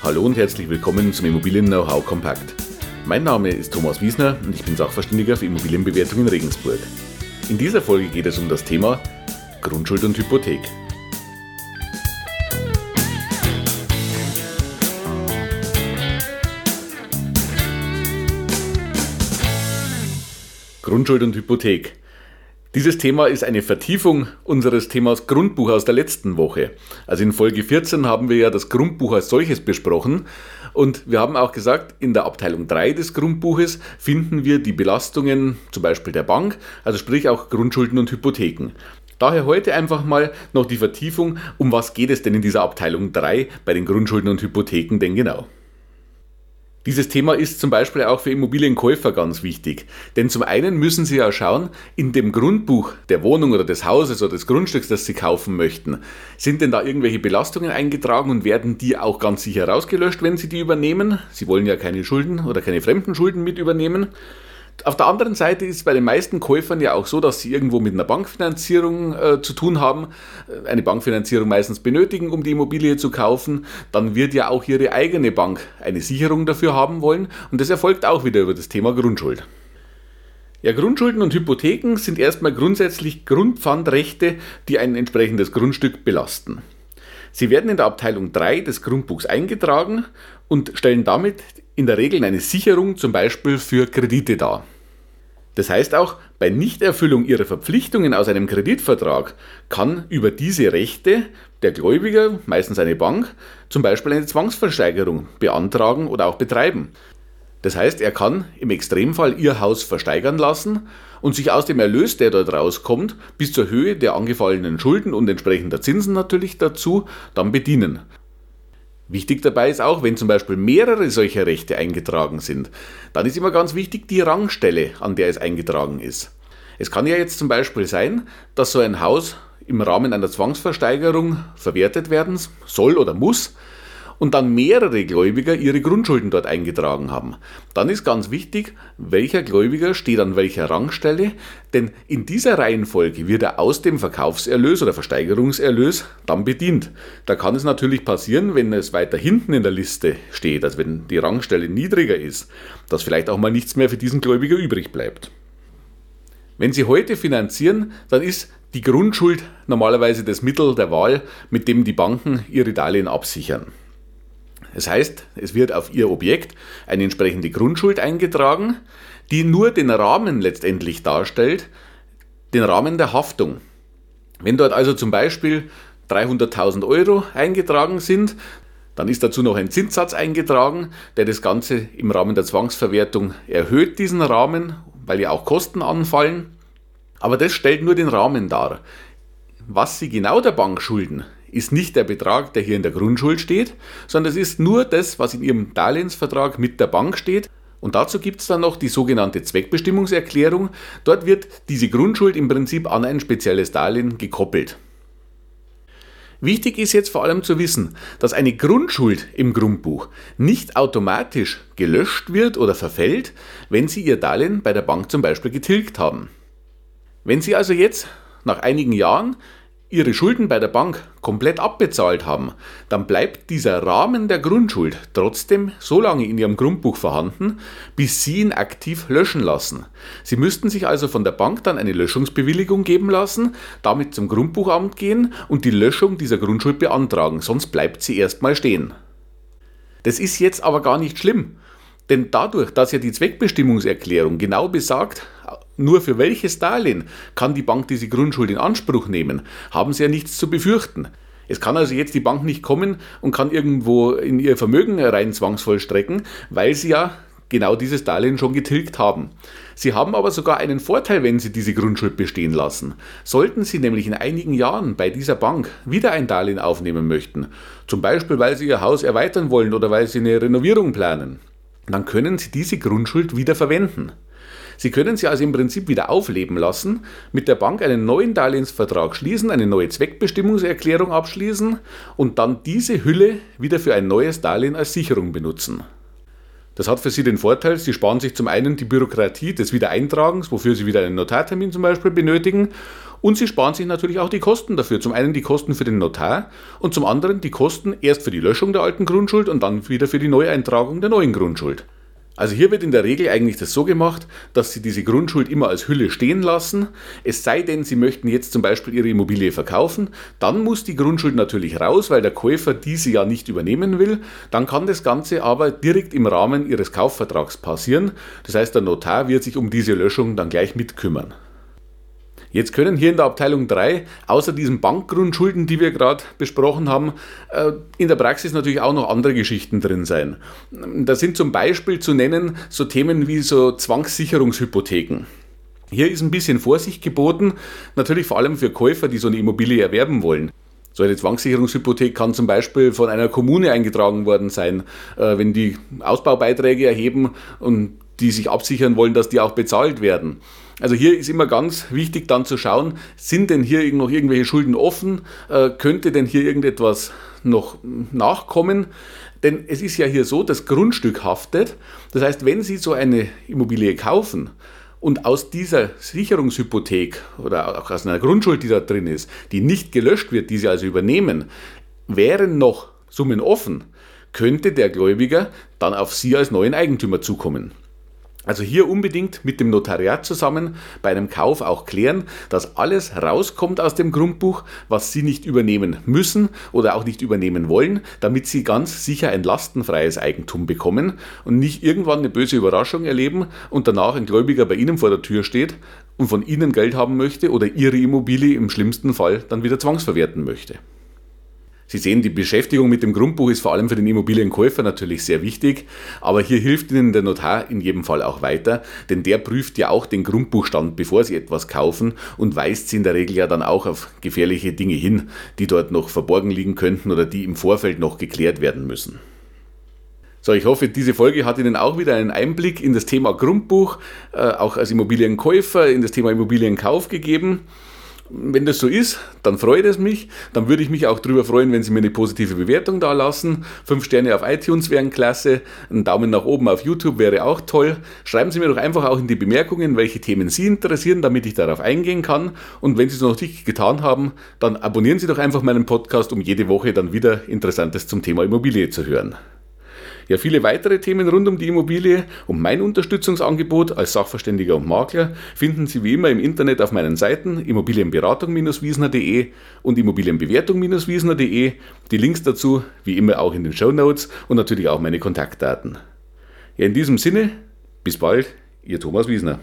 Hallo und herzlich willkommen zum Immobilien Know-how Kompakt. Mein Name ist Thomas Wiesner und ich bin Sachverständiger für Immobilienbewertung in Regensburg. In dieser Folge geht es um das Thema Grundschuld und Hypothek. Grundschuld und Hypothek. Dieses Thema ist eine Vertiefung unseres Themas Grundbuch aus der letzten Woche. Also in Folge 14 haben wir ja das Grundbuch als solches besprochen und wir haben auch gesagt, in der Abteilung 3 des Grundbuches finden wir die Belastungen zum Beispiel der Bank, also sprich auch Grundschulden und Hypotheken. Daher heute einfach mal noch die Vertiefung, um was geht es denn in dieser Abteilung 3 bei den Grundschulden und Hypotheken denn genau? Dieses Thema ist zum Beispiel auch für Immobilienkäufer ganz wichtig. Denn zum einen müssen Sie ja schauen, in dem Grundbuch der Wohnung oder des Hauses oder des Grundstücks, das Sie kaufen möchten, sind denn da irgendwelche Belastungen eingetragen und werden die auch ganz sicher rausgelöscht, wenn Sie die übernehmen? Sie wollen ja keine Schulden oder keine fremden Schulden mit übernehmen. Auf der anderen Seite ist es bei den meisten Käufern ja auch so, dass sie irgendwo mit einer Bankfinanzierung äh, zu tun haben, äh, eine Bankfinanzierung meistens benötigen, um die Immobilie zu kaufen. Dann wird ja auch ihre eigene Bank eine Sicherung dafür haben wollen und das erfolgt auch wieder über das Thema Grundschuld. Ja, Grundschulden und Hypotheken sind erstmal grundsätzlich Grundpfandrechte, die ein entsprechendes Grundstück belasten. Sie werden in der Abteilung 3 des Grundbuchs eingetragen und stellen damit in der Regel eine Sicherung zum Beispiel für Kredite dar. Das heißt auch, bei Nichterfüllung ihrer Verpflichtungen aus einem Kreditvertrag kann über diese Rechte der Gläubiger, meistens eine Bank, zum Beispiel eine Zwangsversteigerung beantragen oder auch betreiben. Das heißt, er kann im Extremfall ihr Haus versteigern lassen und sich aus dem Erlös, der dort rauskommt, bis zur Höhe der angefallenen Schulden und entsprechender Zinsen natürlich dazu, dann bedienen. Wichtig dabei ist auch, wenn zum Beispiel mehrere solcher Rechte eingetragen sind, dann ist immer ganz wichtig die Rangstelle, an der es eingetragen ist. Es kann ja jetzt zum Beispiel sein, dass so ein Haus im Rahmen einer Zwangsversteigerung verwertet werden soll oder muss, und dann mehrere Gläubiger ihre Grundschulden dort eingetragen haben. Dann ist ganz wichtig, welcher Gläubiger steht an welcher Rangstelle, denn in dieser Reihenfolge wird er aus dem Verkaufserlös oder Versteigerungserlös dann bedient. Da kann es natürlich passieren, wenn es weiter hinten in der Liste steht, also wenn die Rangstelle niedriger ist, dass vielleicht auch mal nichts mehr für diesen Gläubiger übrig bleibt. Wenn Sie heute finanzieren, dann ist die Grundschuld normalerweise das Mittel der Wahl, mit dem die Banken ihre Darlehen absichern. Das heißt, es wird auf Ihr Objekt eine entsprechende Grundschuld eingetragen, die nur den Rahmen letztendlich darstellt, den Rahmen der Haftung. Wenn dort also zum Beispiel 300.000 Euro eingetragen sind, dann ist dazu noch ein Zinssatz eingetragen, der das Ganze im Rahmen der Zwangsverwertung erhöht, diesen Rahmen, weil ja auch Kosten anfallen. Aber das stellt nur den Rahmen dar. Was Sie genau der Bank schulden, ist nicht der Betrag, der hier in der Grundschuld steht, sondern es ist nur das, was in Ihrem Darlehensvertrag mit der Bank steht. Und dazu gibt es dann noch die sogenannte Zweckbestimmungserklärung. Dort wird diese Grundschuld im Prinzip an ein spezielles Darlehen gekoppelt. Wichtig ist jetzt vor allem zu wissen, dass eine Grundschuld im Grundbuch nicht automatisch gelöscht wird oder verfällt, wenn Sie Ihr Darlehen bei der Bank zum Beispiel getilgt haben. Wenn Sie also jetzt nach einigen Jahren ihre Schulden bei der Bank komplett abbezahlt haben, dann bleibt dieser Rahmen der Grundschuld trotzdem so lange in Ihrem Grundbuch vorhanden, bis Sie ihn aktiv löschen lassen. Sie müssten sich also von der Bank dann eine Löschungsbewilligung geben lassen, damit zum Grundbuchamt gehen und die Löschung dieser Grundschuld beantragen, sonst bleibt sie erstmal stehen. Das ist jetzt aber gar nicht schlimm, denn dadurch, dass ja die Zweckbestimmungserklärung genau besagt, nur für welches Darlehen kann die Bank diese Grundschuld in Anspruch nehmen, haben sie ja nichts zu befürchten. Es kann also jetzt die Bank nicht kommen und kann irgendwo in ihr Vermögen rein zwangsvoll strecken, weil sie ja genau dieses Darlehen schon getilgt haben. Sie haben aber sogar einen Vorteil, wenn Sie diese Grundschuld bestehen lassen. Sollten Sie nämlich in einigen Jahren bei dieser Bank wieder ein Darlehen aufnehmen möchten, zum Beispiel weil Sie Ihr Haus erweitern wollen oder weil Sie eine Renovierung planen, dann können Sie diese Grundschuld wieder verwenden. Sie können sie also im Prinzip wieder aufleben lassen, mit der Bank einen neuen Darlehensvertrag schließen, eine neue Zweckbestimmungserklärung abschließen und dann diese Hülle wieder für ein neues Darlehen als Sicherung benutzen. Das hat für Sie den Vorteil, Sie sparen sich zum einen die Bürokratie des Wiedereintragens, wofür Sie wieder einen Notartermin zum Beispiel benötigen, Und Sie sparen sich natürlich auch die Kosten dafür. Zum einen die Kosten für den Notar und zum anderen die Kosten erst für die Löschung der alten Grundschuld und dann wieder für die Neueintragung der neuen Grundschuld. Also hier wird in der Regel eigentlich das so gemacht, dass Sie diese Grundschuld immer als Hülle stehen lassen. Es sei denn, Sie möchten jetzt zum Beispiel Ihre Immobilie verkaufen, dann muss die Grundschuld natürlich raus, weil der Käufer diese ja nicht übernehmen will. Dann kann das Ganze aber direkt im Rahmen Ihres Kaufvertrags passieren. Das heißt, der Notar wird sich um diese Löschung dann gleich mitkümmern. Jetzt können hier in der Abteilung 3, außer diesen Bankgrundschulden, die wir gerade besprochen haben, äh, in der Praxis natürlich auch noch andere Geschichten drin sein. Da sind zum Beispiel zu nennen so Themen wie so Zwangssicherungshypotheken. Hier ist ein bisschen Vorsicht geboten, natürlich vor allem für Käufer, die so eine Immobilie erwerben wollen. So eine Zwangssicherungshypothek kann zum Beispiel von einer Kommune eingetragen worden sein, äh, wenn die Ausbaubeiträge erheben und die sich absichern wollen, dass die auch bezahlt werden. Also hier ist immer ganz wichtig dann zu schauen, sind denn hier noch irgendwelche Schulden offen? Äh, könnte denn hier irgendetwas noch nachkommen? Denn es ist ja hier so, das Grundstück haftet. Das heißt, wenn Sie so eine Immobilie kaufen und aus dieser Sicherungshypothek oder auch aus einer Grundschuld, die da drin ist, die nicht gelöscht wird, die Sie also übernehmen, wären noch Summen offen, könnte der Gläubiger dann auf Sie als neuen Eigentümer zukommen. Also hier unbedingt mit dem Notariat zusammen bei einem Kauf auch klären, dass alles rauskommt aus dem Grundbuch, was Sie nicht übernehmen müssen oder auch nicht übernehmen wollen, damit Sie ganz sicher ein lastenfreies Eigentum bekommen und nicht irgendwann eine böse Überraschung erleben und danach ein Gläubiger bei Ihnen vor der Tür steht und von Ihnen Geld haben möchte oder Ihre Immobilie im schlimmsten Fall dann wieder zwangsverwerten möchte. Sie sehen, die Beschäftigung mit dem Grundbuch ist vor allem für den Immobilienkäufer natürlich sehr wichtig, aber hier hilft Ihnen der Notar in jedem Fall auch weiter, denn der prüft ja auch den Grundbuchstand, bevor Sie etwas kaufen und weist Sie in der Regel ja dann auch auf gefährliche Dinge hin, die dort noch verborgen liegen könnten oder die im Vorfeld noch geklärt werden müssen. So, ich hoffe, diese Folge hat Ihnen auch wieder einen Einblick in das Thema Grundbuch, äh, auch als Immobilienkäufer, in das Thema Immobilienkauf gegeben. Wenn das so ist, dann freut es mich. Dann würde ich mich auch darüber freuen, wenn Sie mir eine positive Bewertung da lassen. Fünf Sterne auf iTunes wären klasse. Ein Daumen nach oben auf YouTube wäre auch toll. Schreiben Sie mir doch einfach auch in die Bemerkungen, welche Themen Sie interessieren, damit ich darauf eingehen kann. Und wenn Sie es noch nicht getan haben, dann abonnieren Sie doch einfach meinen Podcast, um jede Woche dann wieder Interessantes zum Thema Immobilie zu hören. Ja, viele weitere Themen rund um die Immobilie und mein Unterstützungsangebot als Sachverständiger und Makler finden Sie wie immer im Internet auf meinen Seiten immobilienberatung-wiesner.de und immobilienbewertung-wiesner.de. Die Links dazu wie immer auch in den Show Notes und natürlich auch meine Kontaktdaten. Ja, in diesem Sinne, bis bald, Ihr Thomas Wiesner.